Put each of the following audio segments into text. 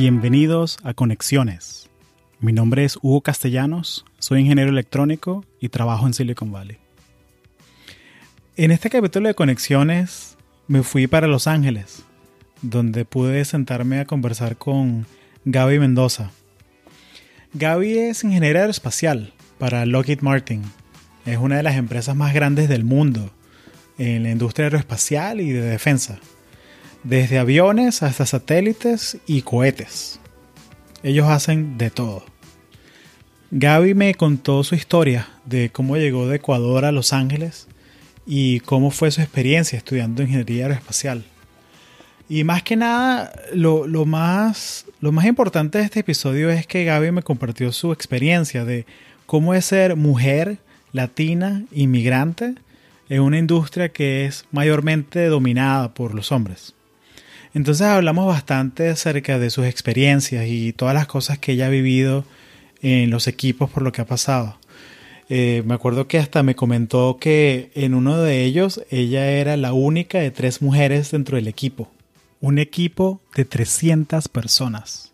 Bienvenidos a Conexiones. Mi nombre es Hugo Castellanos, soy ingeniero electrónico y trabajo en Silicon Valley. En este capítulo de Conexiones me fui para Los Ángeles, donde pude sentarme a conversar con Gaby Mendoza. Gaby es ingeniera aeroespacial para Lockheed Martin. Es una de las empresas más grandes del mundo en la industria aeroespacial y de defensa desde aviones hasta satélites y cohetes. Ellos hacen de todo. Gaby me contó su historia de cómo llegó de Ecuador a Los Ángeles y cómo fue su experiencia estudiando ingeniería aeroespacial. Y más que nada, lo, lo más importante de este episodio es que Gaby me compartió su experiencia de cómo es ser mujer, latina, inmigrante en una industria que es mayormente dominada por los hombres. Entonces hablamos bastante acerca de sus experiencias y todas las cosas que ella ha vivido en los equipos por lo que ha pasado. Eh, me acuerdo que hasta me comentó que en uno de ellos ella era la única de tres mujeres dentro del equipo. Un equipo de 300 personas.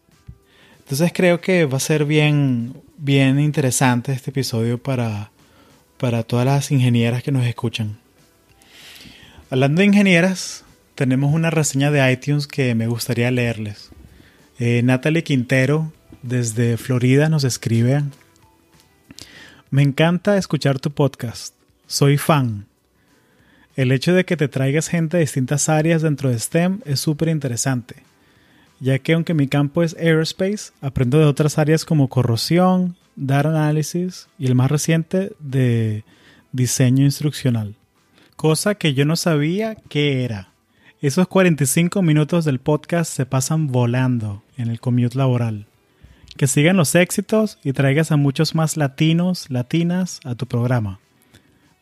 Entonces creo que va a ser bien, bien interesante este episodio para, para todas las ingenieras que nos escuchan. Hablando de ingenieras, tenemos una reseña de iTunes que me gustaría leerles. Eh, Natalie Quintero desde Florida nos escribe. Me encanta escuchar tu podcast. Soy fan. El hecho de que te traigas gente de distintas áreas dentro de STEM es súper interesante, ya que aunque mi campo es aerospace, aprendo de otras áreas como corrosión, data analysis y el más reciente de diseño instruccional, cosa que yo no sabía qué era. Esos 45 minutos del podcast se pasan volando en el commute laboral. Que sigan los éxitos y traigas a muchos más latinos, latinas a tu programa.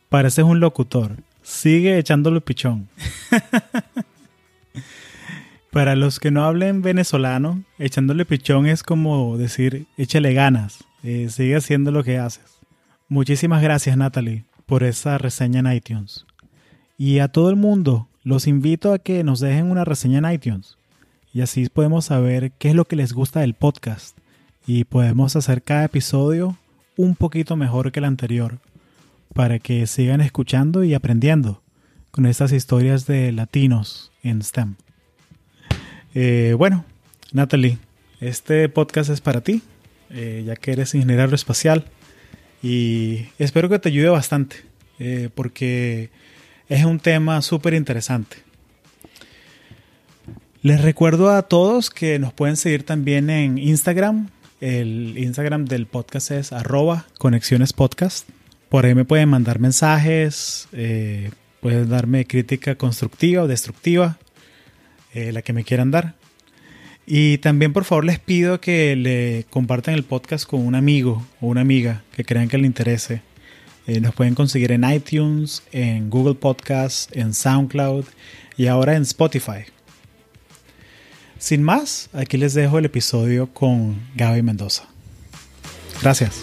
Pareces un locutor. Sigue echándole pichón. Para los que no hablen venezolano, echándole pichón es como decir, échale ganas, eh, sigue haciendo lo que haces. Muchísimas gracias Natalie por esa reseña en iTunes. Y a todo el mundo los invito a que nos dejen una reseña en iTunes y así podemos saber qué es lo que les gusta del podcast y podemos hacer cada episodio un poquito mejor que el anterior para que sigan escuchando y aprendiendo con estas historias de latinos en STEM. Eh, bueno, Natalie, este podcast es para ti, eh, ya que eres ingeniero aeroespacial y espero que te ayude bastante, eh, porque es un tema súper interesante. Les recuerdo a todos que nos pueden seguir también en Instagram. El Instagram del podcast es arroba. Por ahí me pueden mandar mensajes, eh, pueden darme crítica constructiva o destructiva, eh, la que me quieran dar. Y también por favor les pido que le compartan el podcast con un amigo o una amiga que crean que le interese. Eh, nos pueden conseguir en iTunes, en Google Podcasts, en SoundCloud y ahora en Spotify. Sin más, aquí les dejo el episodio con Gaby Mendoza. Gracias.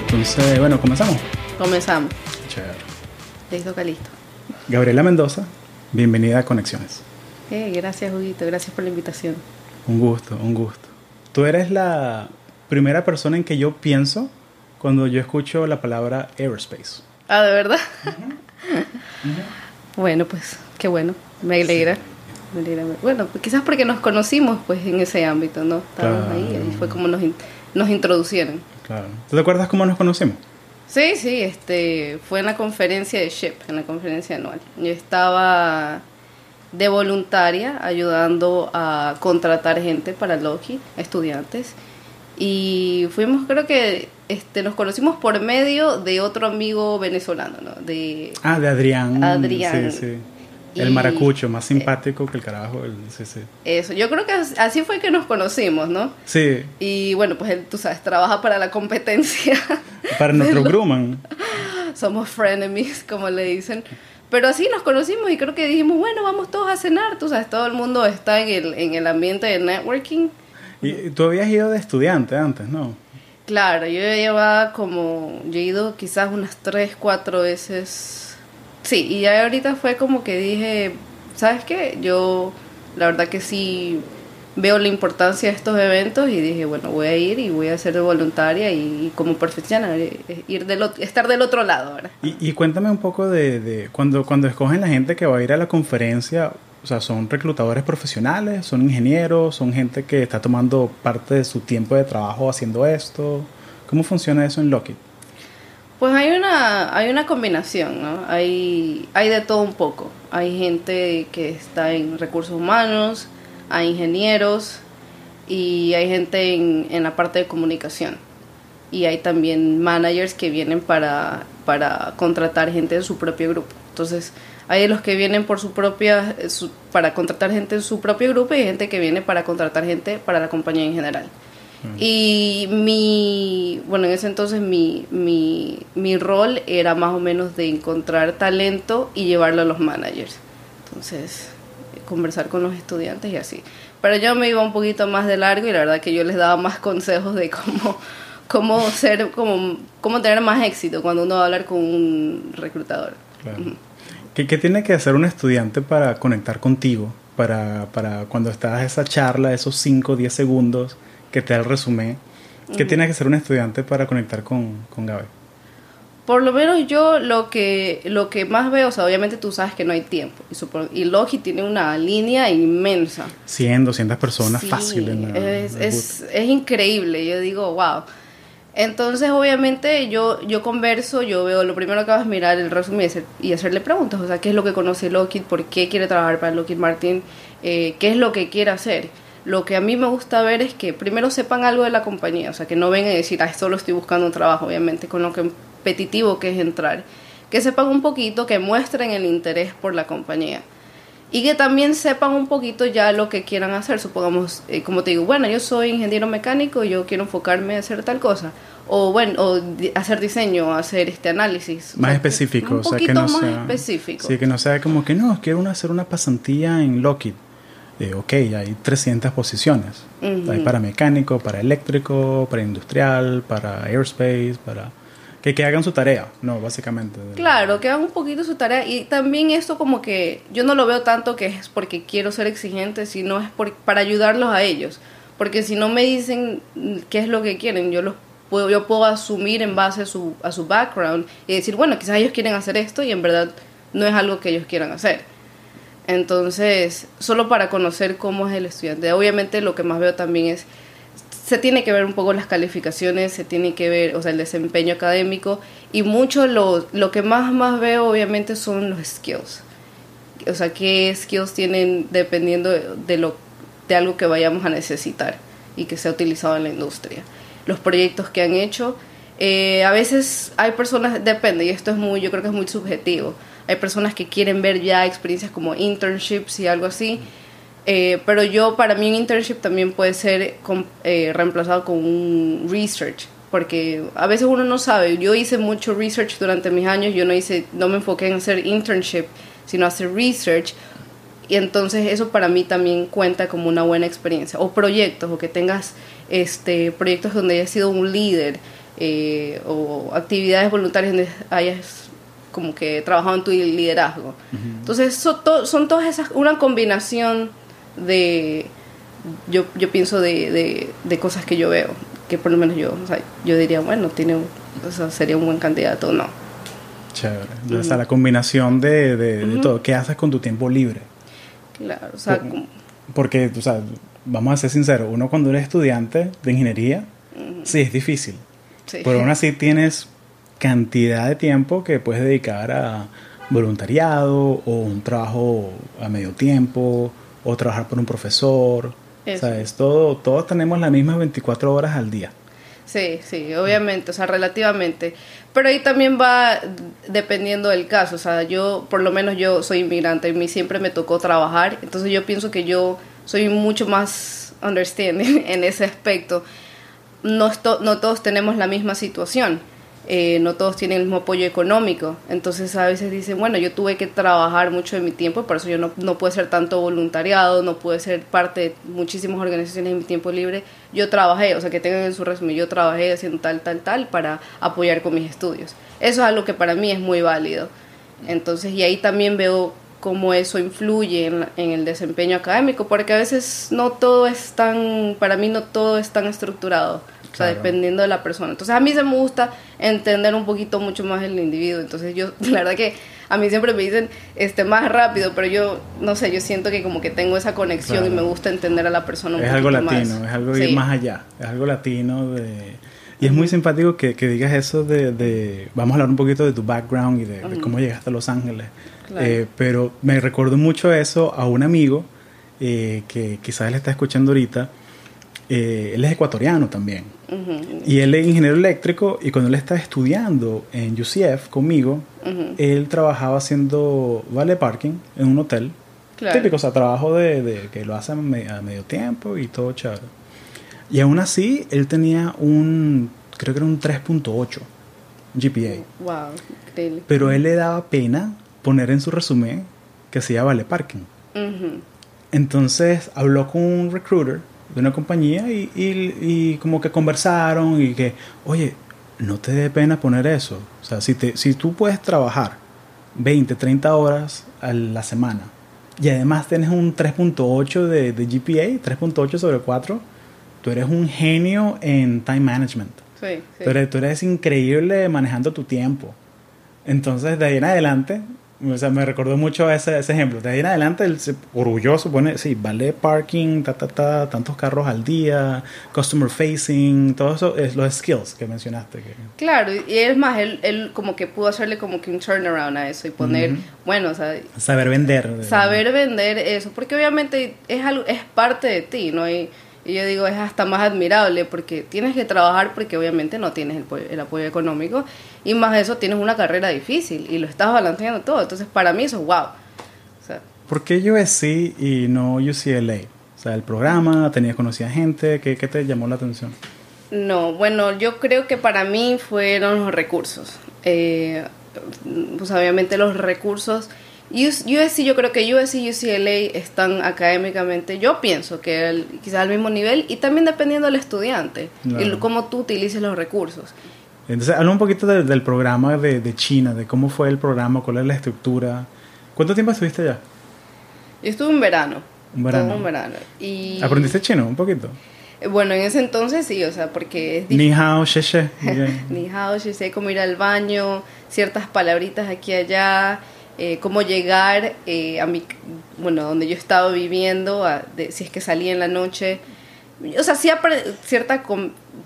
Entonces, bueno, comenzamos. Comenzamos. Chévere. Listo, listo. Gabriela Mendoza, bienvenida a Conexiones. Eh, gracias, Huguito. Gracias por la invitación. Un gusto, un gusto. Tú eres la primera persona en que yo pienso cuando yo escucho la palabra aerospace. Ah, ¿de verdad? Bueno, pues qué bueno. Me alegra. Me alegra. Bueno, pues, quizás porque nos conocimos pues en ese ámbito, ¿no? Estábamos ahí y fue como nos, nos introducieron. Claro. ¿Tú te acuerdas cómo nos conocimos? Sí, sí, este, fue en la conferencia de SHIP, en la conferencia anual. Yo estaba de voluntaria ayudando a contratar gente para Loki, estudiantes. Y fuimos, creo que este, nos conocimos por medio de otro amigo venezolano, ¿no? De, ah, de Adrián. Adrián. Sí, sí. El maracucho, más simpático que el carajo. El, sí, sí. Eso, yo creo que así fue que nos conocimos, ¿no? Sí. Y bueno, pues él, tú sabes, trabaja para la competencia. Para nuestro Grumman. Somos frenemies, como le dicen. Pero así nos conocimos y creo que dijimos, bueno, vamos todos a cenar. Tú sabes, todo el mundo está en el, en el ambiente de networking. ¿Y tú habías ido de estudiante antes, no? Claro, yo llevaba como, yo he ido quizás unas tres, cuatro veces Sí, y ya ahorita fue como que dije, ¿sabes qué? Yo la verdad que sí veo la importancia de estos eventos y dije, bueno, voy a ir y voy a ser voluntaria y, como profesional, eh, ir del, estar del otro lado. y cuéntame un poco de, de, cuando, cuando escogen la gente que va a ir a la conferencia, o sea, ¿son reclutadores profesionales? ¿Son ingenieros? ¿Son gente que está tomando parte de su tiempo de trabajo haciendo esto? ¿Cómo funciona eso en Lockheed? Pues hay una, hay una combinación, ¿no? Hay, hay de todo un poco. Hay gente que está en recursos humanos, hay ingenieros y hay gente en, en la parte de comunicación. Y hay también managers que vienen para, para contratar gente en su propio grupo. Entonces, hay los que vienen por su propia, para contratar gente en su propio grupo y hay gente que viene para contratar gente para la compañía en general. Y mi, bueno, en ese entonces mi, mi, mi rol era más o menos de encontrar talento y llevarlo a los managers. Entonces, conversar con los estudiantes y así. Pero yo me iba un poquito más de largo y la verdad que yo les daba más consejos de cómo, cómo ser, cómo, cómo tener más éxito cuando uno va a hablar con un reclutador. ¿Qué, ¿Qué, tiene que hacer un estudiante para conectar contigo? Para, para cuando estás esa charla, esos 5 o 10 segundos que te da el resumen. ¿Qué tiene que hacer un estudiante para conectar con, con Gaby? Por lo menos yo lo que, lo que más veo, o sea, obviamente tú sabes que no hay tiempo. Y, y Logi tiene una línea inmensa. 100, 200 personas sí, fácil. En es, es, es, increíble. Yo digo, wow. Entonces, obviamente, yo, yo converso, yo veo, lo primero que hago es mirar el resumen y, hacerle preguntas. O sea, ¿qué es lo que conoce Lockheed? ¿Por qué quiere trabajar para Lockheed Martin? Eh, ¿Qué es lo que quiere hacer? Lo que a mí me gusta ver es que primero sepan algo de la compañía. O sea, que no vengan a decir, ah, solo estoy buscando un trabajo, obviamente, con lo que competitivo que es entrar. Que sepan un poquito, que muestren el interés por la compañía. Y que también sepan un poquito ya lo que quieran hacer. Supongamos, eh, como te digo, bueno, yo soy ingeniero mecánico, yo quiero enfocarme a hacer tal cosa. O bueno, o hacer diseño, hacer este análisis. Más o sea, específico, un o sea, que no más sea, específico. Sí, que no sea como que no, quiero hacer una pasantía en Lockheed. Eh, ok, hay 300 posiciones. Uh -huh. Hay para mecánico, para eléctrico, para industrial, para aerospace, para que, hagan su tarea, no, básicamente. Claro, que hagan un poquito su tarea y también esto como que yo no lo veo tanto que es porque quiero ser exigente, sino es por, para ayudarlos a ellos, porque si no me dicen qué es lo que quieren, yo los puedo, yo puedo asumir en base a su, a su background y decir, bueno, quizás ellos quieren hacer esto y en verdad no es algo que ellos quieran hacer. Entonces, solo para conocer cómo es el estudiante. Obviamente lo que más veo también es se tiene que ver un poco las calificaciones, se tiene que ver, o sea, el desempeño académico y mucho lo, lo que más más veo obviamente son los skills. O sea, qué skills tienen dependiendo de, lo de algo que vayamos a necesitar y que sea utilizado en la industria. Los proyectos que han hecho, eh, a veces hay personas, depende, y esto es muy, yo creo que es muy subjetivo. Hay personas que quieren ver ya experiencias como internships y algo así. Eh, pero yo, para mí, un internship también puede ser con, eh, reemplazado con un research, porque a veces uno no sabe. Yo hice mucho research durante mis años, yo no hice, no me enfoqué en hacer internship, sino hacer research. Y entonces eso para mí también cuenta como una buena experiencia. O proyectos, o que tengas este, proyectos donde hayas sido un líder, eh, o actividades voluntarias donde hayas como que trabajado en tu liderazgo. Uh -huh. Entonces so, to, son todas esas, una combinación de yo, yo pienso de, de, de, cosas que yo veo que por lo menos yo o sea, yo diría bueno tiene o sea, sería un buen candidato no chévere. O sea, la combinación de, de, de todo. Qué haces con tu tiempo libre claro o sea por, porque o sea vamos a ser sinceros uno cuando eres estudiante de ingeniería sí es difícil. Sí. pero aún así tienes cantidad de tiempo que puedes dedicar a voluntariado o un trabajo a medio tiempo o trabajar por un profesor. Eso. O sea, es todo, todos tenemos las mismas 24 horas al día. Sí, sí, obviamente, o sea, relativamente. Pero ahí también va dependiendo del caso. O sea, yo, por lo menos yo soy inmigrante, y a mí siempre me tocó trabajar. Entonces yo pienso que yo soy mucho más understanding en ese aspecto. No, no todos tenemos la misma situación eh, no todos tienen el mismo apoyo económico. Entonces a veces dicen, bueno, yo tuve que trabajar mucho de mi tiempo por eso yo no, no ser tanto voluntariado, no pude ser parte de muchísimas organizaciones en mi tiempo libre. Yo trabajé, o sea, que tengan en su resumen, yo trabajé haciendo tal, tal, tal para apoyar con mis estudios. Eso es algo que para mí es muy válido. Entonces, y ahí también veo cómo eso influye en, en, el desempeño académico, porque a veces no todo es tan, para mí no todo es tan estructurado, o sea, dependiendo de la persona. Entonces a mí se me gusta entender un poquito mucho más el individuo, entonces yo, la verdad que a mí siempre me dicen este más rápido, pero yo no sé, yo siento que como que tengo esa conexión y me gusta entender a la persona un es algo latino, es algo ir más allá, es algo latino de y es muy simpático que, que digas eso de, de, vamos a hablar un poquito de tu background y de, cómo llegaste a Los Ángeles. Eh, pero me recuerdo mucho eso a un amigo eh, que quizás él está escuchando ahorita. Eh, él es ecuatoriano también. Y él es ingeniero eléctrico y cuando él estaba estudiando en UCF conmigo, él trabajaba haciendo vale parking en un hotel. Típico, o sea, trabajo de, de que lo hacen a medio tiempo y todo chévere. Y aún así, él tenía un, creo que era un 3.8 GPA. Wow, increíble. Pero él le daba pena poner en su resumen que hacía vale parking. Entonces habló con un recruiter de una compañía y, y, como que conversaron y que, oye, no te dé pena poner eso. O sea, si, te, si tú puedes trabajar 20, 30 horas a la semana y además tienes un 3.8 de, de GPA, 3.8 sobre 4, tú eres un genio en time management. Sí, sí. Tú, eres, tú eres increíble manejando tu tiempo. Entonces, de ahí en adelante, o sea, me recordó mucho ese, ese ejemplo. De ahí en adelante, se, orgulloso pone, sí, vale parking, ta, ta, ta, tantos carros al día, customer facing, todo eso, es los skills que mencionaste. Claro, y es más, él, él como que pudo hacerle como que un turnaround a eso y poner, bueno, o sea... Saber vender. Saber vender eso, porque obviamente es, algo, es parte de ti, ¿no? Y, y yo digo, es hasta más admirable porque tienes que trabajar porque obviamente no tienes el, el apoyo económico y más de eso tienes una carrera difícil y lo estás balanceando todo. Entonces para mí eso es wow. O sea, ¿Por qué USC y no UCLA? O sea, el programa, tenías conocida gente, ¿qué, ¿qué te llamó la atención? No, bueno, yo creo que para mí fueron los recursos. Eh, pues obviamente los recursos USC, yo creo que USC y UCLA están académicamente, yo pienso que quizás al mismo nivel y también dependiendo del estudiante y cómo tú utilices los recursos. Entonces, habla un poquito del programa de, de, China, de cómo fue el programa, cuál es la estructura. ¿Cuánto tiempo estuviste allá? Yo estuve un verano. Un verano. un verano. Y... ¿Aprendiste chino un poquito? Bueno, en ese entonces sí, o sea, porque es Ni hao, she, she. Ni hao, she, she, como ir al baño, ciertas palabritas aquí y allá eh, cómo llegar eh, a mi, bueno, donde yo estaba viviendo, si es que salía en la noche. O sea, sí ciertas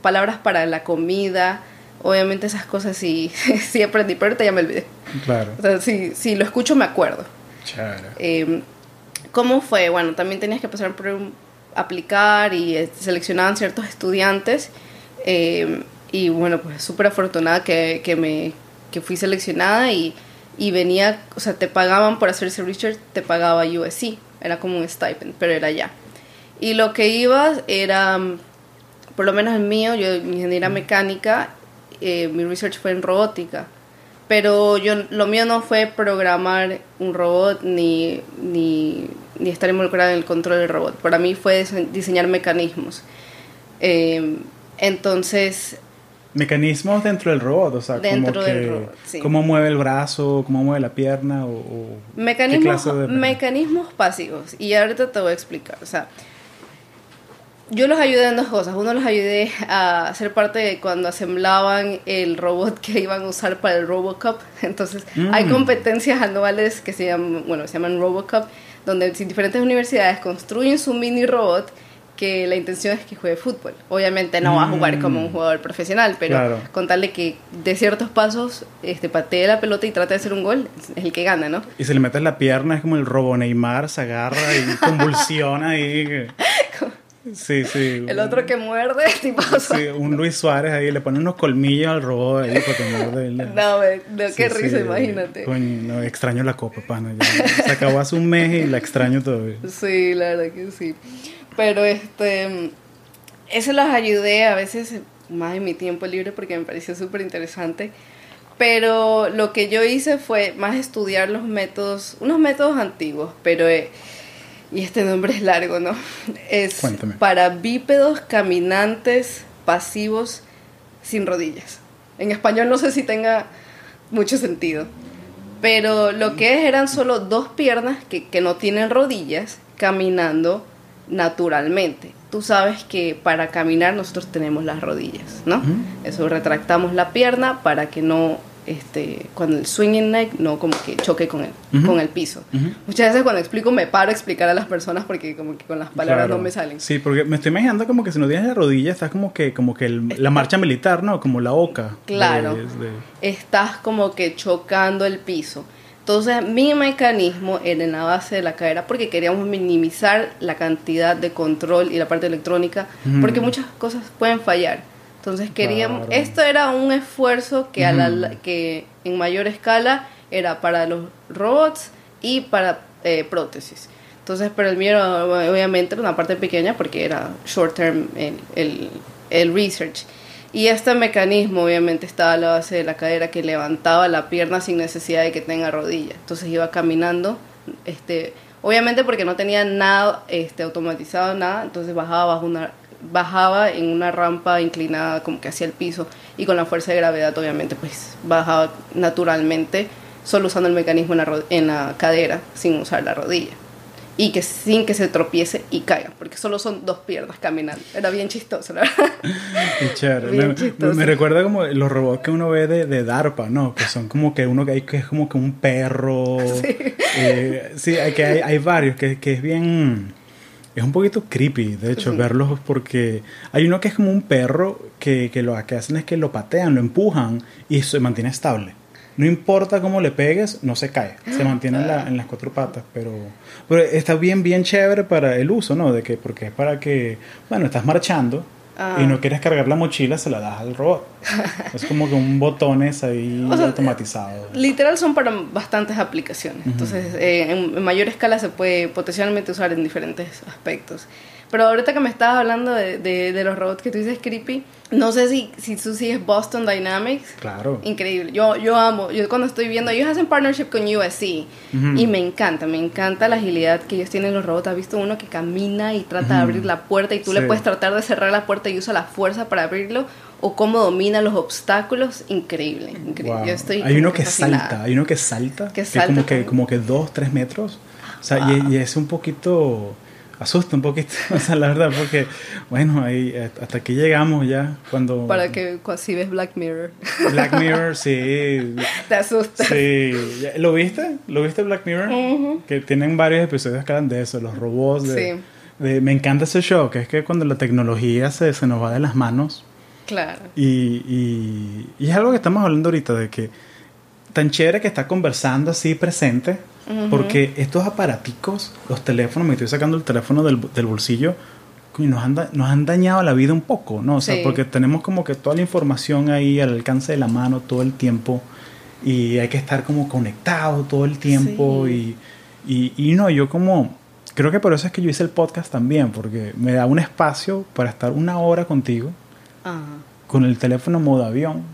palabras para la comida, obviamente esas cosas sí, sí aprendí, pero ahorita ya me olvidé. Claro. O sea, si, lo escucho me acuerdo. Eh, ¿Cómo fue? Bueno, también tenías que pasar por aplicar y eh, seleccionaban ciertos estudiantes. Eh, y bueno, pues súper afortunada que, que, me, que fui seleccionada y y venía, o sea, te pagaban por hacer ese research, te pagaba USC, era como un stipend, pero era ya. Y lo que iba era, por lo menos el mío, yo ingeniera mecánica, eh, mi research fue en robótica, pero yo lo mío no fue programar un robot ni, ni, ni estar involucrado en el control del robot, para mí fue diseñar mecanismos. Eh, entonces, mecanismos dentro del robot, o sea, dentro como del robot, sí. cómo mueve el brazo, cómo mueve la pierna o, o mecanismos, mecanismos pasivos. Y ahorita te voy a explicar, o sea, yo los ayudé en dos cosas. Uno los ayudé a ser parte de cuando asemblaban el robot que iban a usar para el Robocup. Entonces, hay Mm. competencias anuales que se llaman, bueno, se llaman Robocup, donde diferentes universidades construyen su mini robot que la intención es que juegue fútbol. Obviamente no va a jugar como un jugador profesional, pero Claro. con tal de que de ciertos pasos este, patee la pelota y trate de hacer un gol, es el que gana, ¿no? Y si le metes la pierna es como el robo Neymar, se agarra y convulsiona ahí. que- Sí, sí. El otro que muerde, tipo... Sí, un Luis Suárez ahí, le pone unos colmillos al robot ahí para que muerde. No, me- no, qué Sí, risa, sí. imagínate. Coño, no, extraño la copa, pana. ya. Se acabó hace un mes y la extraño todavía. Sí, la verdad que sí. Pero este, eso los ayudé a veces más en mi tiempo libre porque me pareció súper interesante. Pero lo que yo hice fue más estudiar los métodos, unos métodos antiguos, pero, eh, y este nombre es largo, ¿no? Es Cuéntame. para bípedos caminantes pasivos sin rodillas. En español no sé si tenga mucho sentido. Pero lo que es eran solo dos piernas que, que no tienen rodillas caminando naturalmente. Tú sabes que para caminar nosotros tenemos las rodillas, ¿no? Eso retractamos la pierna para que no este, cuando el swinging neck no como que choque con el, con el piso. Muchas veces cuando explico me paro a explicar a las personas porque como que con las palabras no me salen. Sí, porque me estoy imaginando como que si no tienes la rodilla estás como que como que la marcha militar, ¿no? Como la oca. Claro. Estás como que chocando el piso. Entonces mi mecanismo era en la base de la cadera porque queríamos minimizar la cantidad de control y la parte electrónica porque muchas cosas pueden fallar. Entonces queríamos, esto era un esfuerzo que, a la, que en mayor escala era para los robots y para eh, prótesis. Entonces, pero el mío obviamente era una parte pequeña porque era short term el, el, research. Y este mecanismo obviamente estaba a la base de la cadera que levantaba la pierna sin necesidad de que tenga rodilla. Entonces iba caminando, este, obviamente porque no tenía nada este, automatizado, nada, entonces bajaba bajo una bajaba en una rampa inclinada como que hacia el piso. Y con la fuerza de gravedad obviamente pues bajaba naturalmente solo usando el mecanismo en la, en la cadera sin usar la rodilla y que sin que se tropiece y caiga, porque solo son dos piernas caminando. Era bien chistoso, la verdad. me, recuerda como los robots que uno ve de, de, DARPA, ¿no? Que son como que uno que hay que es como que un perro. Sí, eh, sí hay, que hay, hay varios que, que es bien es un poquito creepy, de hecho, verlos porque hay uno que es como un perro que, que lo que hacen es que lo patean, lo empujan y se mantiene estable. No importa cómo le pegues, no se cae, se mantiene en, en las cuatro patas, pero, pero está bien, bien chévere para el uso, ¿no? De que, porque es para que, bueno, estás marchando y no ah. quieres cargar la mochila, se la das al robot. es como que un botones ahí automatizado. Literal son para bastantes aplicaciones. Entonces, eh, en, mayor escala se puede potencialmente usar en diferentes aspectos. Pero ahorita que me estabas hablando de, de, los robots que tú dices creepy, no sé si, si tú sigues Boston Dynamics. Claro. Increíble. Yo, yo amo. Yo cuando estoy viendo, ellos hacen partnership con USC y me encanta, me encanta la agilidad que ellos tienen los robots. Has visto uno que camina y trata de abrir la puerta y tú le puedes tratar de cerrar la puerta y usa la fuerza para abrirlo o cómo domina los obstáculos, increíble, increíble. Yo estoy hay uno que salta, hay uno que salta, que, salta como que como que dos, tres metros, o sea, y, y, es un poquito asusta un poquito, o sea, la verdad, porque, bueno, ahí hasta aquí llegamos ya, cuando... Para que si ves Black Mirror. Black Mirror, sí. Te asusta. Sí. ¿Lo viste? ¿Lo viste Black Mirror? Que tienen varios episodios que hablan de eso, los robots. De, sí. me encanta ese show, que es que cuando la tecnología se, se nos va de las manos. Claro. Y, y, y es algo que estamos hablando ahorita, de que tan chévere que está conversando así presente porque estos aparaticos, los teléfonos, me estoy sacando el teléfono del, del bolsillo, nos han, nos han dañado la vida un poco, ¿no? O sea, porque tenemos como que toda la información ahí al alcance de la mano todo el tiempo y hay que estar como conectado todo el tiempo y, y, y, no, yo como, creo que por eso es que yo hice el podcast también, porque me da un espacio para estar una hora contigo con el teléfono modo avión,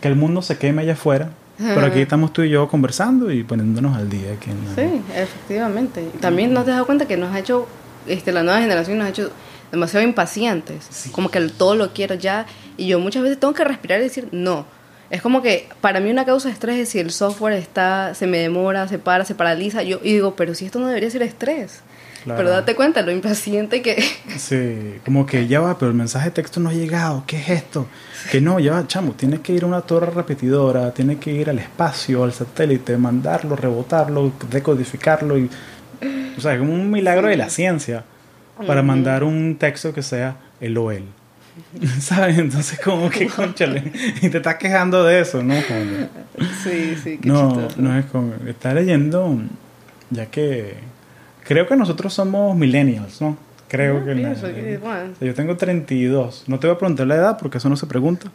que el mundo se queme allá afuera pero aquí estamos tú y yo conversando y poniéndonos al día. Aquí Sí, efectivamente. También nos has dado cuenta que nos ha hecho, este, la nueva generación nos ha hecho demasiado impacientes. Como que todo lo quiero ya. Y yo muchas veces tengo que respirar y decir, no. Es como que para mí una causa de estrés es si el software está, se me demora, se para, se paraliza. Yo y digo, pero si esto no debería ser estrés. Pero date cuenta lo impaciente que... Sí, como que ya va, pero el mensaje de texto no ha llegado, ¿qué es esto? Que no, ya va, chamo, tienes que ir a una torre repetidora, tienes que ir al espacio, al satélite, mandarlo, rebotarlo, decodificarlo y... O sea, es como un milagro de la ciencia para mandar un texto que sea el o el. ¿Sabes? Entonces como que, conchale, y te estás quejando de eso, ¿no? sí, sí, qué No, no es como... Está leyendo, ya que Creo que nosotros somos millennials, ¿no? Creo ah, que, yo tengo 32. No te voy a preguntar la edad porque eso no se pregunta.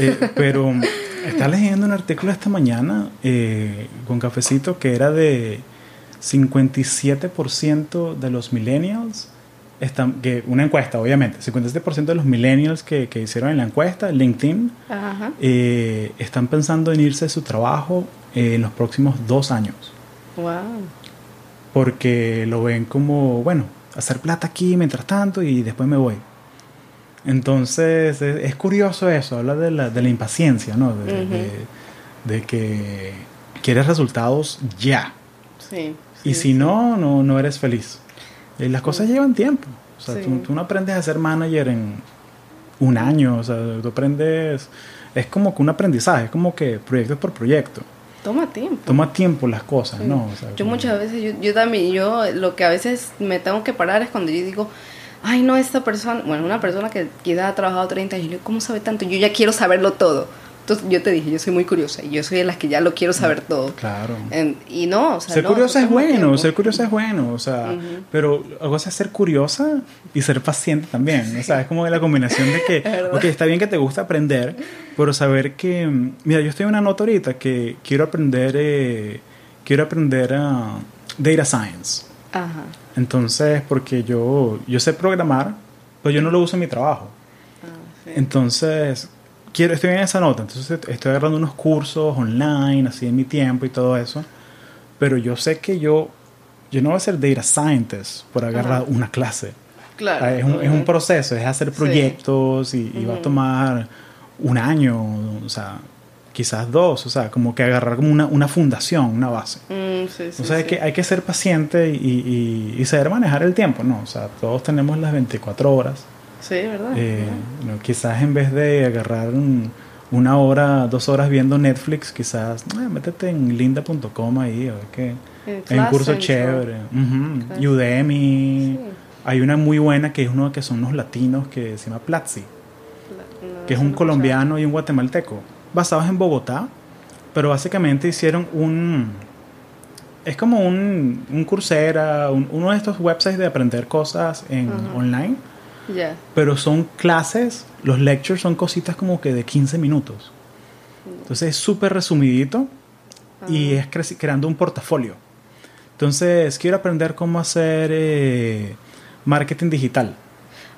Eh, pero estaba leyendo un artículo esta mañana eh, con cafecito que era de 57% de los millennials. Están, que una encuesta, obviamente, 57% de los millennials que, que, hicieron en la encuesta, LinkedIn, eh, están pensando en irse de su trabajo en los próximos dos años. Wow porque lo ven como, bueno, hacer plata aquí mientras tanto y después me voy. Entonces es, curioso eso, habla de la, de la impaciencia, ¿no? De, de, que quieres resultados ya. Sí. y sí, si no, no, no eres feliz. Y las cosas llevan tiempo. O sea, Sí. tú, tú no aprendes a ser manager en un año. O sea, tú aprendes... Es como que un aprendizaje, es como que proyecto por proyecto. Toma tiempo. Toma tiempo las cosas, Sí. ¿no? O sea, yo como- muchas veces, yo, yo también, yo lo que a veces me tengo que parar es cuando yo digo, ay no, esta persona, bueno, una persona que quizás ha trabajado 30 años, ¿cómo sabe tanto? Yo ya quiero saberlo todo. Entonces yo te dije, yo soy muy curiosa y yo soy de las que ya lo quiero saber todo. Claro. En- y no, o sea, ser no, curiosa es bueno, tiempo. ser curiosa es bueno, o sea, pero algo es ser curiosa y ser paciente también, o sea, es como la combinación de que, ok, está bien que te gusta aprender, pero saber que, mm, mira, yo estoy en una nota ahorita que quiero aprender, eh, quiero aprender a data science, Ajá. entonces, porque yo, yo sé programar, pero yo no lo uso en mi trabajo, Ah, sí. entonces, quiero, estoy en esa nota, entonces estoy agarrando unos cursos online, así en mi tiempo y todo eso, pero yo sé que yo, yo no voy a ser data scientist por agarrar una clase. Claro. Ah, es, un, es un proceso, es hacer Sí. proyectos y, y va a tomar un año, o sea, quizás dos, o sea, como que agarrar como una, una fundación, una base. Mm, sí, sí, o sea, hay, sí. que, hay que ser paciente y, y- y saber manejar el tiempo, ¿no? O sea, todos tenemos las 24 horas. Sí, ¿verdad? Eh, no, quizás en vez de agarrar un- una hora, dos horas viendo Netflix, quizás eh, métete en linda.com ahí, a ver qué. Hay un curso chévere. Udemy. Sí. Hay una muy buena que es uno que son unos latinos que se llama Platzi, La- que es un no colombiano y un guatemalteco, basados en Bogotá, pero básicamente hicieron un... Es como un, un Coursera, un- uno de estos websites de aprender cosas en online, Ya. pero son clases, los lectures son cositas como que de 15 minutos. Entonces es súper resumidito y Ah. es creci- creando un portafolio. Entonces quiero aprender cómo hacer eh, marketing digital.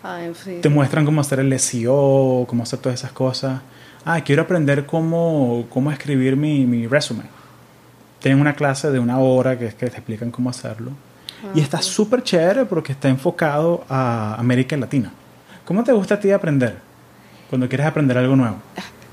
Ah, sí. Te muestran cómo hacer el SEO, cómo hacer todas esas cosas. Ah, quiero aprender cómo, cómo escribir mi, mi resumen. Tienen una clase de una hora que es que te explican cómo hacerlo. Y Ah, está sí. súper chévere porque está enfocado a América Latina. ¿Cómo te gusta a ti aprender? Cuando quieres aprender algo nuevo.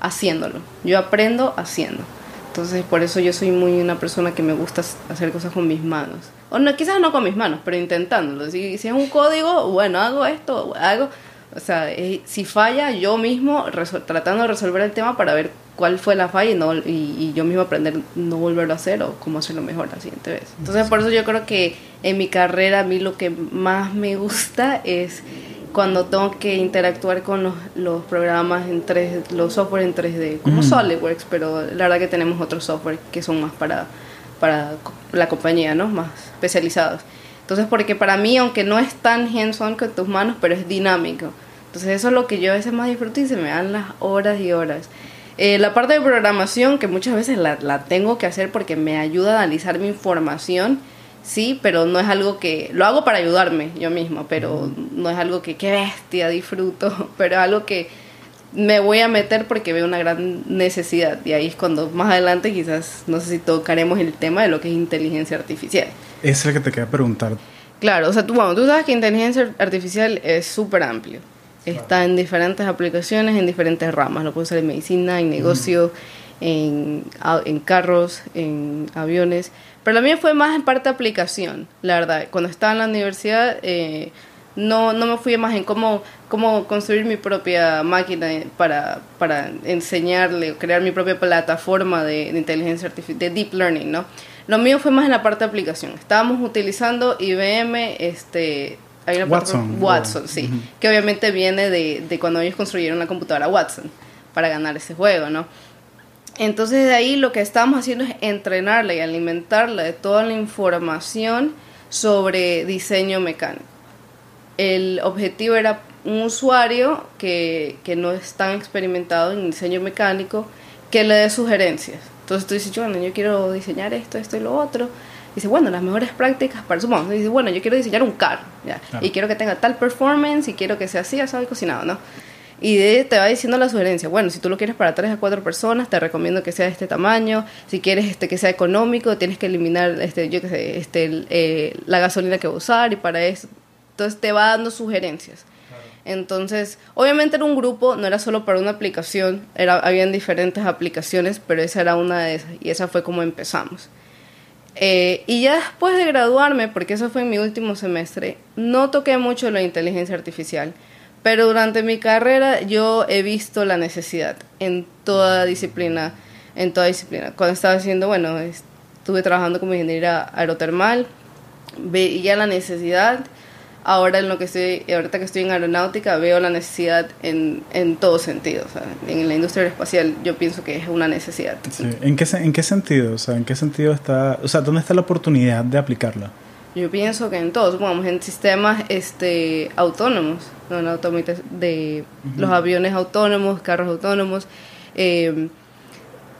haciéndolo. Yo aprendo haciendo. Entonces, por eso yo soy muy una persona que me gusta hacer cosas con mis manos. O no, quizás no con mis manos, pero intentándolo. Si, si es un código, bueno, hago esto, hago... O sea, eh, si falla, yo mismo tratando de resolver el tema para ver cuál fue la falla y, no, y, y yo mismo aprender no volverlo a hacer o cómo hacerlo mejor la siguiente vez. Entonces, por eso yo creo que en mi carrera a mí lo que más me gusta es cuando tengo que interactuar con los, los programas en 3 los software en 3D, como Mm. SolidWorks, pero la verdad que tenemos otros software que son más para, para la compañía, ¿no? Más especializados. Entonces, porque para mí, aunque no es tan hands-on con tus manos, pero es dinámico. Entonces, eso es lo que yo a veces más disfruto y se me dan las horas y horas. Eh, la parte de programación, que muchas veces la, la tengo que hacer porque me ayuda a analizar mi información, sí, pero no es algo que... Lo hago para ayudarme yo misma, pero no es algo que, qué bestia, disfruto, pero es algo que me voy a meter porque veo una gran necesidad. Y ahí es cuando más adelante quizás, no sé si tocaremos el tema de lo que es inteligencia artificial. Es el que te quería preguntar. Claro, o sea, tú, bueno, tú sabes que inteligencia artificial es súper amplio. Está en diferentes aplicaciones, en diferentes ramas. Lo puedes usar en medicina, en negocio, en, en carros, en aviones. Pero la mía fue más en parte aplicación, la verdad. Cuando estaba en la universidad, eh, no, no me fui más en cómo, cómo construir mi propia máquina para, para enseñarle, o crear mi propia plataforma de, de inteligencia artificial, de deep learning, ¿no? Lo mío fue más en la parte de aplicación. Estábamos utilizando IBM, este, hay una Watson, Watson, sí, que obviamente viene de, de cuando ellos construyeron la computadora Watson para ganar ese juego, ¿no? Entonces de ahí lo que estábamos haciendo es entrenarla y alimentarla de toda la información sobre diseño mecánico. El objetivo era un usuario que, que no es tan experimentado en diseño mecánico que le dé sugerencias. Entonces tú dices, bueno, yo quiero diseñar esto, esto y lo otro. Dice, bueno, las mejores prácticas para supongamos, dice, bueno, yo quiero diseñar un carro, ya, Claro. y quiero que tenga tal performance y quiero que sea así, así y cocinado, ¿no? Y de, te va diciendo la sugerencia, bueno, si tú lo quieres para tres a cuatro personas, te recomiendo que sea de este tamaño, si quieres este que sea económico, tienes que eliminar, este, yo qué sé, este, el, eh, la gasolina que va a usar y para eso. Entonces te va dando sugerencias. Entonces, obviamente era un grupo, no era solo para una aplicación, era, habían diferentes aplicaciones, pero esa era una de esas y esa fue como empezamos. Eh, y ya después de graduarme, porque eso fue en mi último semestre, no toqué mucho la inteligencia artificial, pero durante mi carrera yo he visto la necesidad en toda disciplina, en toda disciplina. Cuando estaba haciendo, bueno, estuve trabajando como ingeniera aerotermal, veía la necesidad ahora en lo que estoy, ahorita que estoy en aeronáutica, veo la necesidad en, en todo sentido. O sea, en la industria espacial yo pienso que es una necesidad. ¿En, qué, ¿En qué sentido? O sea, ¿en qué sentido está, o sea, dónde está la oportunidad de aplicarla? Yo pienso que en todos, supongamos, en sistemas este, autónomos, ¿no? en de los aviones autónomos, carros autónomos, eh,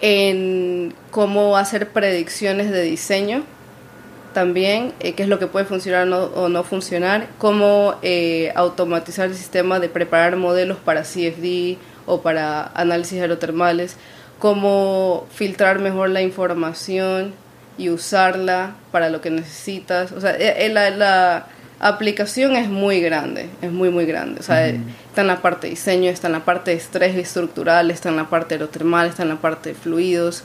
en cómo hacer predicciones de diseño también eh, qué es lo que puede funcionar o no funcionar, cómo eh, automatizar el sistema de preparar modelos para CFD o para análisis aerotermales, cómo filtrar mejor la información y usarla para lo que necesitas. O sea, eh, la, aplicación es muy grande, es muy, muy grande. O sea, está en la parte de diseño, está en la parte de estrés estructural, está en la parte aerotermal, está en la parte de fluidos.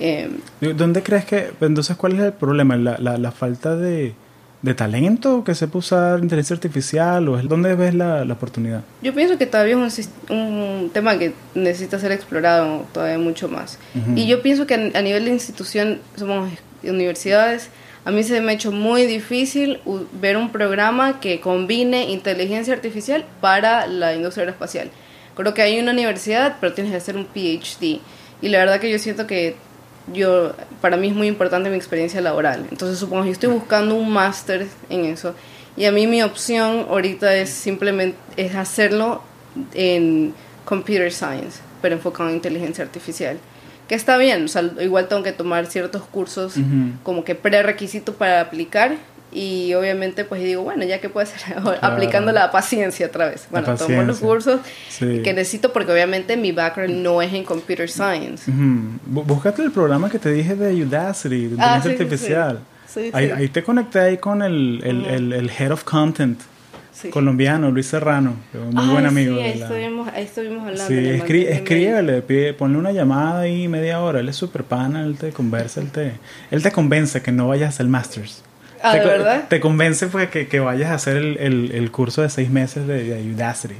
Eh, ¿Dónde crees que, entonces, cuál es el problema? ¿La, la, falta de, de, talento que sepa usar inteligencia artificial o es dónde ves la, la oportunidad? Yo pienso que todavía es un, un, tema que necesita ser explorado todavía mucho más. Y yo pienso que a, nivel de institución, somos universidades, a mí se me ha hecho muy difícil ver un programa que combine inteligencia artificial para la industria aeroespacial. Creo que hay una universidad, pero tienes que hacer un PhD. Y la verdad que yo siento que yo para mí es muy importante mi experiencia laboral. Entonces supongo que yo estoy buscando un máster en eso y a mí mi opción ahorita es simplemente es hacerlo en computer science, pero enfocado en inteligencia artificial. Que está bien, o sea, igual tengo que tomar ciertos cursos como que prerequisito para aplicar y obviamente pues digo, bueno, ya que puedo hacer aplicando la paciencia otra vez. Bueno, tomo los cursos que necesito porque obviamente mi background no es en computer science. Búscate el programa que te dije de Udacity, de ah, inteligencia artificial. Ahí, te conecté ahí con el, el, el, Head of Content colombiano, Luis Serrano, muy buen amigo. Sí, ahí, estuvimos, ahí estuvimos hablando. Sí, escríbele, pide, ponle una llamada ahí media hora, él es súper pana, él te conversa, él te, él te convence que no vayas al Masters. Ah, te, verdad? Te convence pues que, que vayas a hacer el, el, el, curso de seis meses de, de Udacity.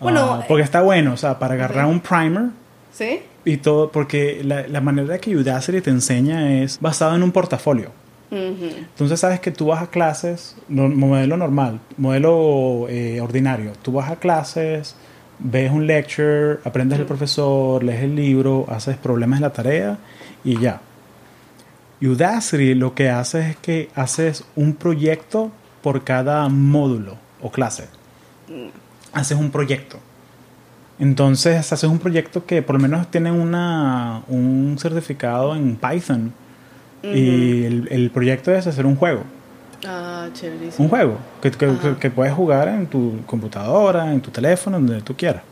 Bueno, ah, porque está bueno, o sea, para agarrar un primer. Sí. Y todo, porque la, la manera que Udacity te enseña es basado en un portafolio. Entonces sabes que tú vas a clases, modelo normal, modelo eh, ordinario. Tú vas a clases, ves un lecture, aprendes del profesor, lees el libro, haces problemas de la tarea y ya. Udacity lo que hace es que haces un proyecto por cada módulo o clase. Haces un proyecto. Entonces haces un proyecto que por lo menos tiene una, un certificado en Python. Y el, proyecto es hacer un juego. Ah, Un juego que, que, puedes jugar en tu computadora, en tu teléfono, donde tú quieras.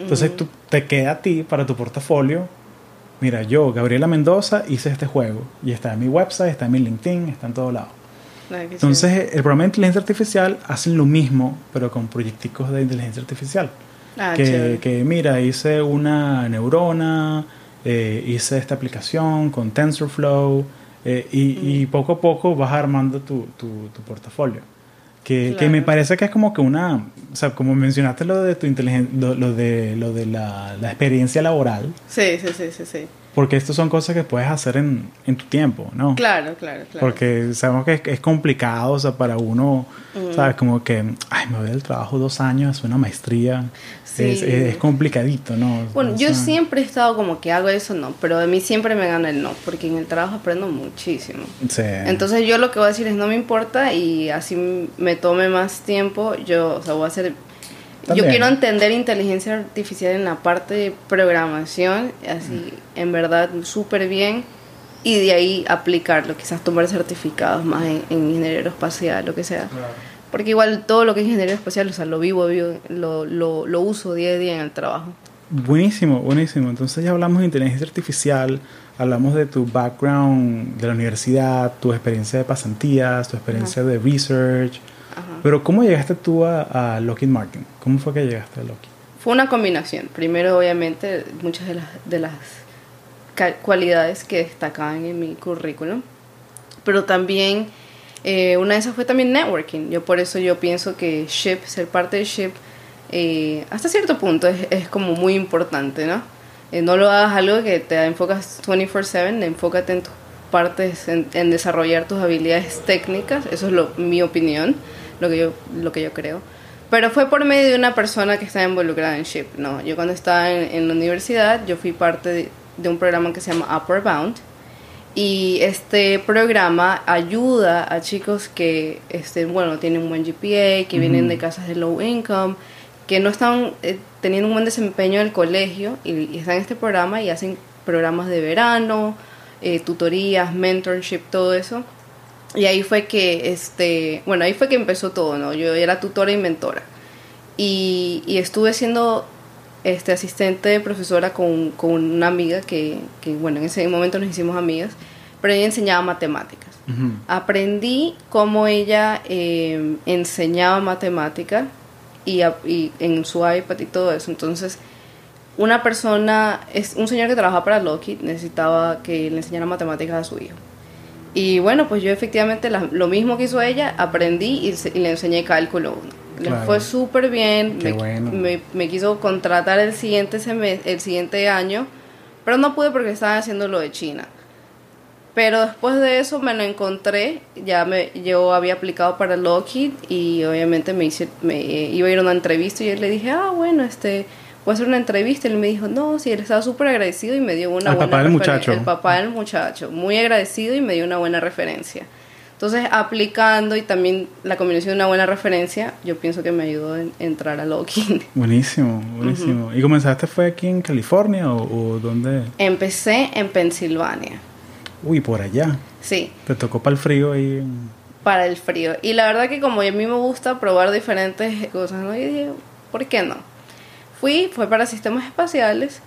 Entonces tú, te queda a ti para tu portafolio mira, yo, Gabriela Mendoza, hice este juego y está en mi website, está en mi LinkedIn, está en todos lados. Entonces, el programa de inteligencia artificial hacen lo mismo, pero con proyecticos de inteligencia artificial. Ah, que, que, mira, hice una neurona, eh, hice esta aplicación con TensorFlow, eh, y, poco a poco vas armando tu, tu, tu portafolio. Que, que, me parece que es como que una, o sea, como mencionaste lo de tu inteligencia, lo, de, lo de la, la, experiencia laboral. Sí, sí, sí, sí, sí. Porque estas son cosas que puedes hacer en, en tu tiempo, ¿no? Claro, claro, claro. Porque sabemos que es, complicado, o sea, para uno, ¿sabes? Como que, ay, me voy del trabajo dos años, hacer una maestría. Sí. Es, es, complicadito, ¿no? Bueno, yo siempre he estado como que hago eso, no, pero de mí siempre me gana el no, porque en el trabajo aprendo muchísimo. Sí. Entonces yo lo que voy a decir es no me importa y así me tome más tiempo, yo, o sea, voy a hacer yo quiero entender inteligencia artificial en la parte de programación, así en verdad súper bien, y de ahí aplicarlo, quizás tomar certificados más en, ingeniería aeroespacial, lo que sea. Porque igual todo lo que es ingeniería espacial, o sea, lo vivo, lo, lo, lo uso día a día en el trabajo. Buenísimo, buenísimo. Entonces ya hablamos de inteligencia artificial, hablamos de tu background de la universidad, tu experiencia de pasantías, tu experiencia de research, Pero ¿cómo llegaste tú a, a Lockheed Martin? ¿Cómo fue que llegaste a Lockheed? Fue una combinación. Primero, obviamente, muchas de las, de las cualidades que destacaban en mi currículum, pero también eh, una de esas fue también networking. Yo por eso yo pienso que SHIP, ser parte de SHIP, eh, hasta cierto punto es, es, como muy importante, ¿no? Eh, no lo hagas algo que te enfocas 24/7, enfócate en tus partes, en, en, desarrollar tus habilidades técnicas, eso es lo, mi opinión, lo que, yo, lo que yo creo. Pero fue por medio de una persona que estaba involucrada en SHIP, ¿no? Yo cuando estaba en, en la universidad, yo fui parte de, de un programa que se llama Upper Bound, y este programa ayuda a chicos que estén, bueno, tienen un buen GPA, que vienen de casas de low income, que no están eh, teniendo un buen desempeño en el colegio y, están en este programa y hacen programas de verano, eh, tutorías, mentorship, todo eso. Y ahí fue que, este, bueno, ahí fue que empezó todo, ¿no? Yo era tutora y mentora. Y, y estuve siendo este, asistente de profesora con, con una amiga que, que, bueno, en ese momento nos hicimos amigas, pero ella enseñaba matemáticas. Aprendí cómo ella eh, enseñaba matemáticas y, y, en su iPad y todo eso. Entonces, una persona, es un señor que trabajaba para Lockheed, necesitaba que le enseñara matemáticas a su hijo. Y bueno, pues yo efectivamente lo mismo que hizo ella, aprendí y, y le enseñé cálculo 1 le fue súper bien. Me, me, quiso contratar el siguiente, el siguiente año, pero no pude porque estaban haciendo lo de China. Pero después de eso me lo encontré, ya me, yo había aplicado para Lockheed y obviamente me, hice, me iba a ir a una entrevista y yo le dije, ah, bueno, este, voy a hacer una entrevista. Y él me dijo, no, sí, él estaba súper agradecido y me dio una el buena papá del muchacho. El papá del muchacho, muy agradecido y me dio una buena referencia. Entonces, aplicando y también la combinación de una buena referencia, yo pienso que me ayudó a entrar a Loki. Buenísimo, buenísimo. ¿Y comenzaste fue aquí en California o, dónde? Empecé en Pensilvania. Uy, por allá. Sí. ¿Te tocó para el frío ahí? Para el frío. Y la verdad que como a mí me gusta probar diferentes cosas, ¿no? Y dije, ¿por qué no? Fui, fue para sistemas espaciales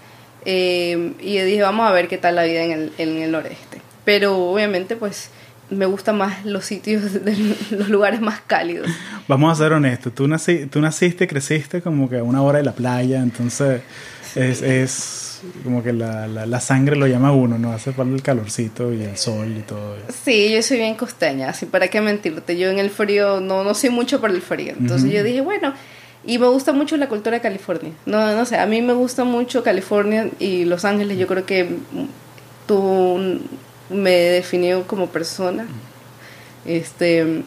eh, y dije, vamos a ver qué tal la vida en el, en el noreste. Pero obviamente, pues me gustan más los sitios, de los lugares más cálidos. Vamos a ser honestos, tú, nací, tú naciste, creciste como que a una hora de la playa, entonces es, es, como que la, la, sangre lo llama a uno, ¿no? Hace falta el calorcito y el sol y todo. Sí, yo soy bien costeña, así para qué mentirte, yo en el frío no, no soy mucho por el frío, entonces yo dije, bueno... Y me gusta mucho la cultura de California. No, no sé, a mí me gusta mucho California y Los Ángeles. Yo creo que tuvo me definió como persona. Este,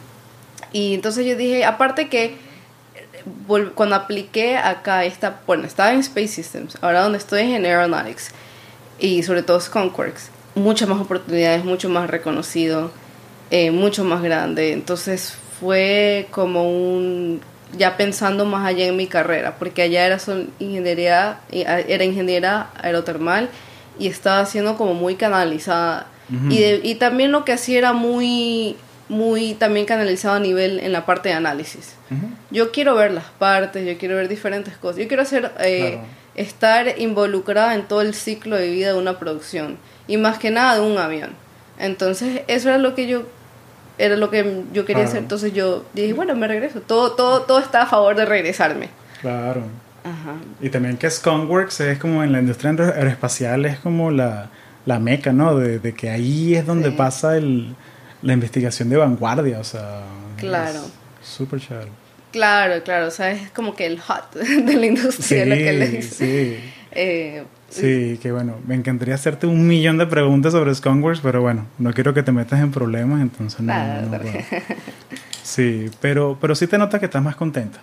y entonces yo dije, aparte que cuando apliqué acá, esta, bueno, estaba en Space Systems, ahora donde estoy en Aeronautics y sobre todo Skunkworks, muchas más oportunidades, mucho más reconocido, eh, mucho más grande. Entonces fue como un, ya pensando más allá en mi carrera, porque allá era ingeniería, era ingeniera aerotermal y estaba siendo como muy canalizada y, y también lo que hacía era muy, muy también canalizado a nivel en la parte de análisis. Yo quiero ver las partes, yo quiero ver diferentes cosas. Yo quiero hacer, eh, estar involucrada en todo el ciclo de vida de una producción y más que nada de un avión. Entonces, eso era lo que yo era lo que yo quería hacer. Entonces yo dije, bueno, me regreso. Todo, todo, todo está a favor de regresarme. Claro. Ajá. Y también que Skunkworks es como en la industria aeroespacial, es como la, la meca, ¿no? De, que ahí es donde pasa el, la investigación de vanguardia, o sea. Claro. Súper chévere. Claro, claro, o sea, es como que el hot de la industria, lo que le dice. Sí. Eh, sí, que bueno, me encantaría hacerte un millón de preguntas sobre Skunkworks, pero bueno, no quiero que te metas en problemas, entonces no. sí, pero, pero sí te notas que estás más contenta.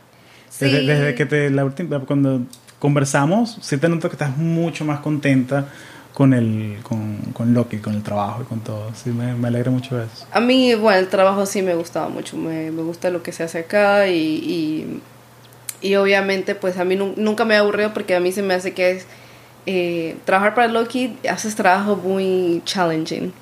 Desde, desde, que te, la última, cuando conversamos, sí te noto que estás mucho más contenta con el con, con Loki, con el trabajo y con todo. Sí, me, me, alegra mucho eso. A mí, bueno, el trabajo sí me gustaba mucho. Me, me gusta lo que se hace acá y, y, y obviamente pues a mí nunca me ha aburrido porque a mí se me hace que es... Eh, trabajar para Loki haces trabajo muy challenging.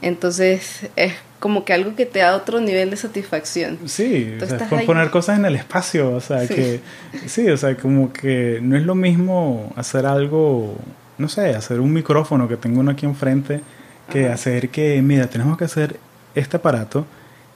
Entonces es como que algo que te da otro nivel de satisfacción. Sí, o sea, poner cosas en el espacio, o sea, que sí, o sea, como que no es lo mismo hacer algo no sé, hacer un micrófono que tengo uno aquí enfrente, que hacer que, mira, tenemos que hacer este aparato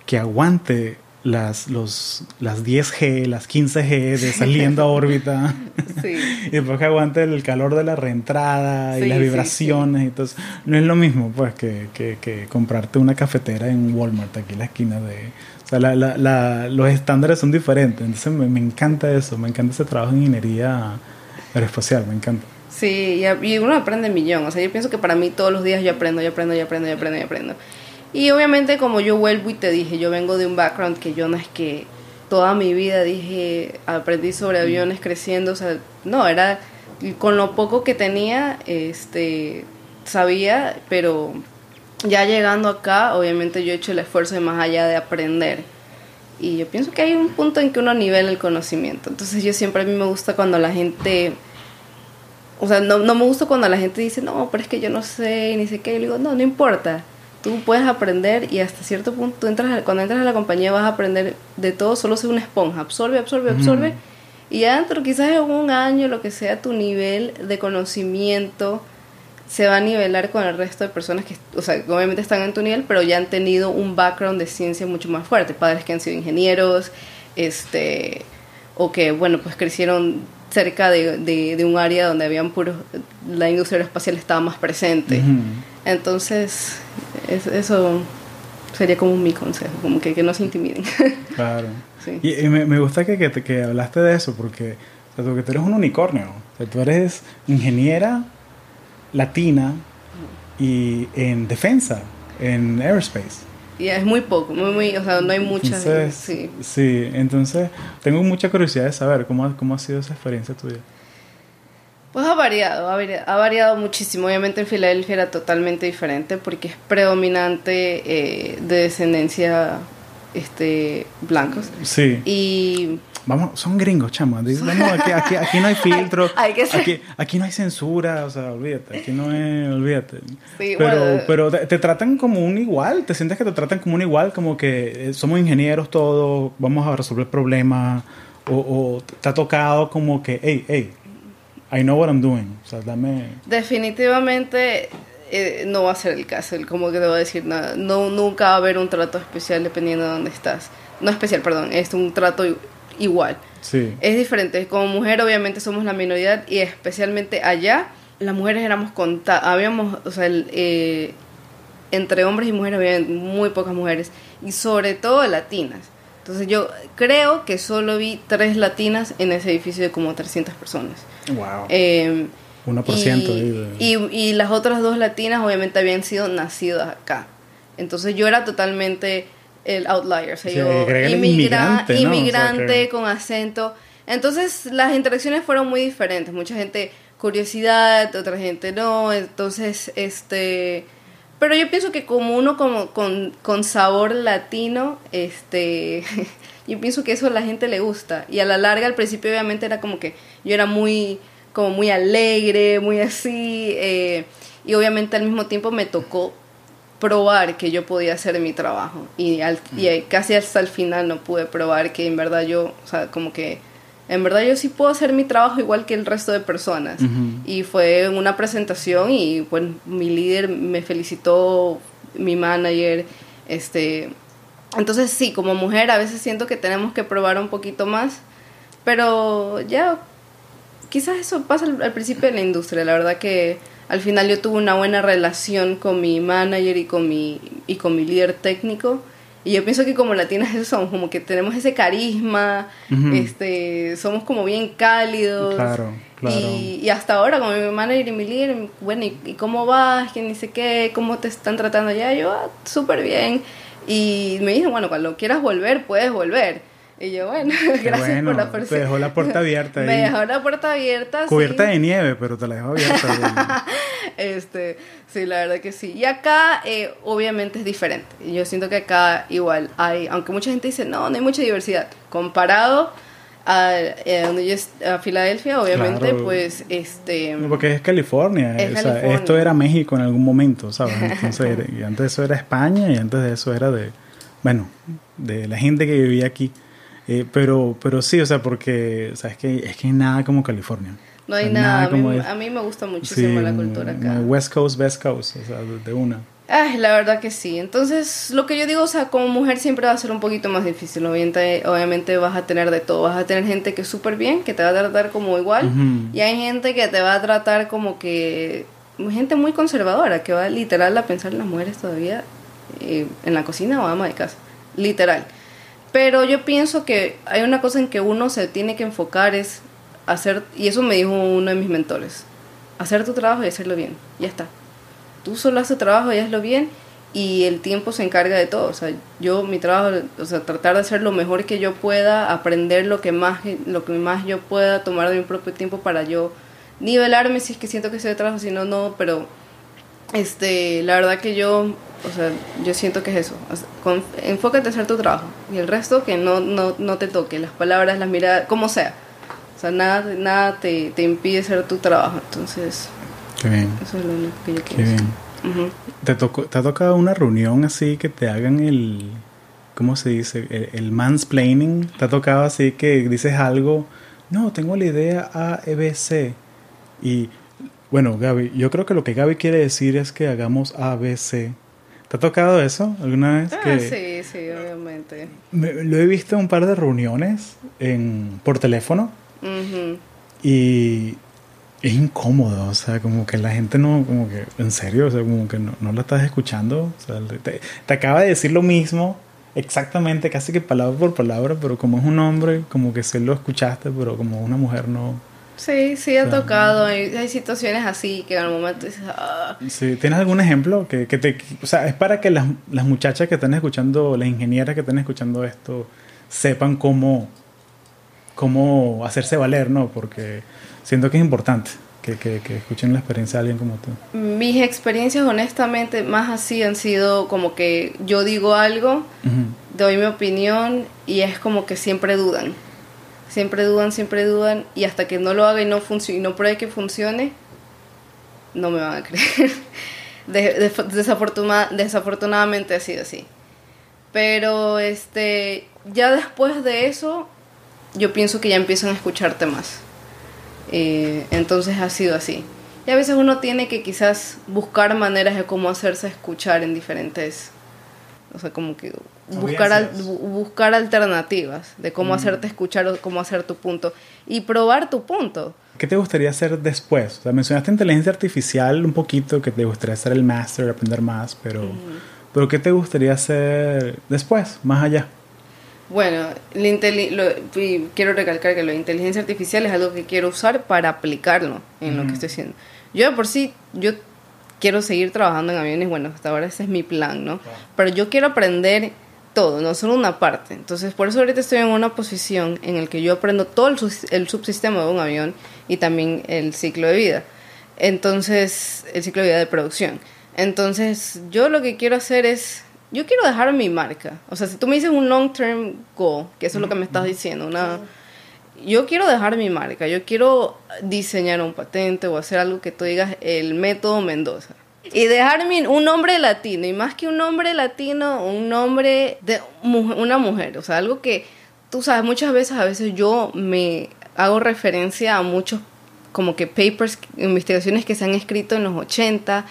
que aguante las, los, las 10G, las 15G de saliendo a órbita. Sí. y después que aguante el calor de la reentrada y las vibraciones. y Entonces, no es lo mismo pues que, que, que, comprarte una cafetera en Walmart, aquí en la esquina de... O sea, la, la, los estándares son diferentes. Entonces, me, me, encanta eso. Me encanta ese trabajo en ingeniería aeroespacial. Me encanta. Sí, y, uno aprende millón. O sea, yo pienso que para mí todos los días yo aprendo, yo aprendo, yo aprendo, yo aprendo, yo aprendo. Y obviamente como yo vuelvo y te dije, yo vengo de un background que yo no es que toda mi vida dije, aprendí sobre aviones creciendo, o sea, no, era con lo poco que tenía, este, sabía, pero ya llegando acá, obviamente yo he hecho el esfuerzo de más allá de aprender. Y yo pienso que hay un punto en que uno nivela el conocimiento. Entonces yo siempre a mí me gusta cuando la gente... O sea, no, no me gusta cuando la gente dice, no, pero es que yo no sé, ni sé qué. Y yo digo, no, no importa tú puedes aprender y hasta cierto punto, entras cuando entras a la compañía vas a aprender de todo, solo ser una esponja, absorbe, absorbe, absorbe. Y ya dentro, quizás en un año, lo que sea, tu nivel de conocimiento se va a nivelar con el resto de personas que, o sea, obviamente están en tu nivel, pero ya han tenido un background de ciencia mucho más fuerte. Padres que han sido ingenieros, este, o que, bueno, pues crecieron cerca de, de, un área donde habían puros, la industria aeroespacial estaba más presente. Entonces, eso sería como mi consejo, como que, que no se intimiden. Claro. Y, me, me, gusta que, que, que, hablaste de eso, porque o sea, tú eres un unicornio. O sea, tú eres ingeniera latina y en defensa, en aerospace. Y es muy poco, muy, muy, o sea, no hay muchas. sí. sí, entonces tengo mucha curiosidad de saber cómo, cómo ha sido esa experiencia tuya. Pues ha variado, ha variado, muchísimo. Obviamente en Filadelfia era totalmente diferente porque es predominante eh, de descendencia este, blancos. Sí. Y Vamos, son gringos, chamo. aquí, aquí, aquí, no hay filtro. aquí, aquí no hay censura, o sea, olvídate. Aquí no es, olvídate. pero pero te, tratan como un igual. Te sientes que te tratan como un igual, como que eh, somos ingenieros todos, vamos a resolver problemas. O, o te ha tocado como que, hey, hey, I know what I'm doing. O sea, dame... Definitivamente eh, no va a ser el caso. Como que te voy a decir nada. No, nunca va a haber un trato especial dependiendo de dónde estás. No especial, perdón. Es un trato igual. Sí. Es diferente. Como mujer, obviamente, somos la minoría y especialmente allá, las mujeres éramos contadas. Habíamos, o sea, eh, entre hombres y mujeres había muy pocas mujeres y sobre todo latinas. Entonces yo creo que solo vi tres latinas en ese edificio de como 300 personas. Wow. Eh, 1% y, y, y, las otras dos latinas obviamente habían sido nacidas acá. Entonces yo era totalmente el outlier, o sea, yo inmigrante, inmigrante con acento. Entonces las interacciones fueron muy diferentes. Mucha gente curiosidad, otra gente no. Entonces, este pero yo pienso que como uno como con, con sabor latino, este, yo pienso que eso a la gente le gusta. Y a la larga, al principio obviamente era como que yo era muy, como muy alegre, muy así. Eh, y obviamente al mismo tiempo me tocó probar que yo podía hacer mi trabajo. Y, al, y mm. casi hasta el final no pude probar que en verdad yo, o sea, como que en verdad yo sí puedo hacer mi trabajo igual que el resto de personas. Y fue una presentación y pues mi líder me felicitó, mi manager, este... Entonces sí, como mujer a veces siento que tenemos que probar un poquito más, pero ya quizás eso pasa al, principio de la industria, la verdad que al final yo tuve una buena relación con mi manager y con mi, y con mi líder técnico y yo pienso que como latinas eso somos, como que tenemos ese carisma, este, somos como bien cálidos. Claro, claro. Y, hasta ahora, como mi manager y mi líder, bueno, ¿y, cómo vas? ¿Quién dice qué? ¿Cómo te están tratando allá? Yo, ah, súper bien. Y me dicen, bueno, cuando quieras volver, puedes volver. Y yo, bueno, gracias por la Te dejó la puerta abierta. Me dejó la puerta abierta. Cubierta de nieve, pero te la dejó abierta. este, sí, la verdad que sí. Y acá, eh, obviamente, es diferente. Yo siento que acá igual hay, aunque mucha gente dice, no, no hay mucha diversidad. Comparado a, eh, donde yo, a Filadelfia, obviamente, pues, este... Porque es California. o sea, esto era México en algún momento, ¿sabes? Entonces, y antes de eso era España y antes de eso era de, bueno, de la gente que vivía aquí. Eh, pero, pero sí, o sea, porque o sea, es, que, es que hay nada como California. No hay nada, a, mí, me gusta muchísimo la cultura acá. West Coast, West Coast, o sea, de una. Ay, la verdad que sí. Entonces, lo que yo digo, o sea, como mujer siempre va a ser un poquito más difícil. Obviamente, obviamente vas a tener de todo. Vas a tener gente que es súper bien, que te va a tratar como igual. Y hay gente que te va a tratar como que... Gente muy conservadora, que va literal a pensar en las mujeres todavía eh, en la cocina o ama de casa. Literal. Pero yo pienso que hay una cosa en que uno se tiene que enfocar es hacer, y eso me dijo uno de mis mentores, hacer tu trabajo y hacerlo bien. Ya está tú solo haces trabajo y hazlo bien y el tiempo se encarga de todo. O sea, yo mi trabajo, o sea, tratar de hacer lo mejor que yo pueda, aprender lo que más, lo que más yo pueda, tomar de mi propio tiempo para yo nivelarme si es que siento que estoy de trabajo, si no, no, pero este, la verdad que yo, o sea, yo siento que es eso. enfócate en hacer tu trabajo y el resto que no, no, no te toque, las palabras, las miradas, como sea. O sea, nada, nada te, te impide hacer tu trabajo. Entonces, Qué bien. Eso es lo único que yo Qué bien. ¿Te, ¿Te ha tocado una reunión así que te hagan el, ¿cómo se dice? El, mansplaining. ¿Te ha tocado así que dices algo? No, tengo la idea A, E, B, C. Y, bueno, Gaby, yo creo que lo que Gaby quiere decir es que hagamos A, B, C. ¿Te ha tocado eso alguna vez? Ah, sí, sí, obviamente. lo he visto en un par de reuniones en, por teléfono. Y es incómodo, o sea, como que la gente no, como que, en serio, o sea, como que no, no la estás escuchando, o sea, te, acaba de decir lo mismo, exactamente, casi que palabra por palabra, pero como es un hombre, como que sí lo escuchaste, pero como una mujer no... Sí, sí, ha tocado, hay, hay, situaciones así que en el momento dices... Ah". Sí, ¿tienes algún ejemplo? Que, que te, o sea, es para que las, las muchachas que están escuchando, las ingenieras que están escuchando esto, sepan cómo, cómo hacerse valer, ¿no? Porque siento que es importante que, que, que, escuchen la experiencia de alguien como tú. Mis experiencias, honestamente, más así han sido como que yo digo algo, doy mi opinión y es como que siempre dudan. Siempre dudan, siempre dudan y hasta que no lo haga y no, y no pruebe que funcione, no me van a creer. desafortunadamente ha sido así. Pero este, ya después de eso, yo pienso que ya empiezan a escucharte más. Eh, entonces ha sido así. Y a veces uno tiene que quizás buscar maneras de cómo hacerse escuchar en diferentes, o sea, como que buscar, buscar alternativas de cómo mm. hacerte escuchar o cómo hacer tu punto y probar tu punto. ¿Qué te gustaría hacer después? O sea, mencionaste inteligencia artificial un poquito, que te gustaría hacer el máster, aprender más, pero, pero ¿qué te gustaría hacer después, más allá? Bueno, quiero recalcar que la inteligencia artificial es algo que quiero usar para aplicarlo en lo que estoy haciendo. Yo por sí, yo quiero seguir trabajando en aviones, bueno, hasta ahora ese es mi plan, ¿no? Pero yo quiero aprender todo, no solo una parte. Entonces, por eso ahorita estoy en una posición en la que yo aprendo todo el, el subsistema de un avión y también el ciclo de vida. Entonces, el ciclo de vida de producción. Entonces, yo lo que quiero hacer es yo quiero dejar mi marca. O sea, si tú me dices un long term goal, que eso es lo que me estás diciendo, una yo quiero dejar mi marca, yo quiero diseñar un patente o hacer algo que tú digas el método Mendoza. Y dejarme un nombre latino, y más que un nombre latino, un nombre de una mujer, o sea, algo que tú sabes, muchas veces, a veces yo me hago referencia a muchos como que papers, investigaciones que se han escrito en los 80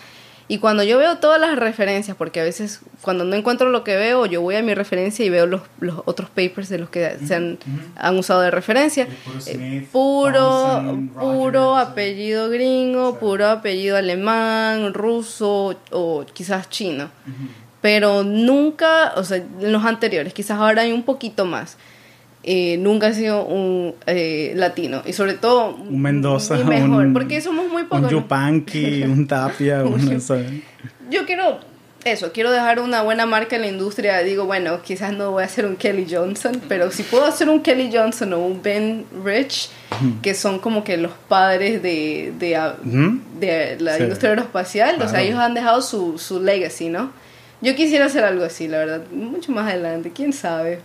y cuando yo veo todas las referencias, porque a veces cuando no encuentro lo que veo, yo voy a mi referencia y veo los, los otros papers de los que se han, han usado de referencia. Eh, puro, puro apellido gringo, puro apellido alemán, ruso o quizás chino. Pero nunca, o sea, en los anteriores, quizás ahora hay un poquito más. Eh, nunca ha sido un eh, latino. Y sobre todo un Mendoza mejor porque somos muy pocos un Yupanqui un Tapia yo quiero eso quiero dejar una buena marca en la industria. Digo bueno quizás no voy a hacer un Kelly Johnson pero si puedo hacer un Kelly Johnson o un Ben Rich que son como que los padres de, de, la industria aeroespacial o sea ellos han dejado su, su legacy no yo quisiera hacer algo así la verdad mucho más adelante quién sabe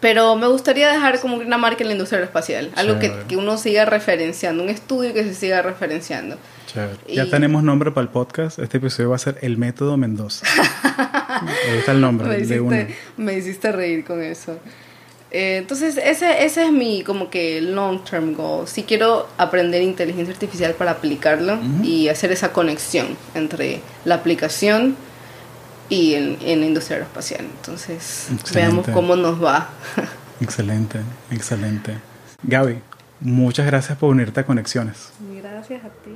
pero me gustaría dejar como una marca en la industria aeroespacial, algo que, que, uno siga referenciando, un estudio que se siga referenciando. Ya tenemos nombre para el podcast, este episodio va a ser El Método Mendoza. Ahí está el nombre me hiciste, Me hiciste reír con eso. Eh, entonces, ese, ese es mi como que long term goal. Si quiero aprender inteligencia artificial para aplicarlo y hacer esa conexión entre la aplicación y en, en la industria aeroespacial. Entonces, veamos cómo nos va. excelente, excelente. Gaby, muchas gracias por unirte a Conexiones. Gracias a ti.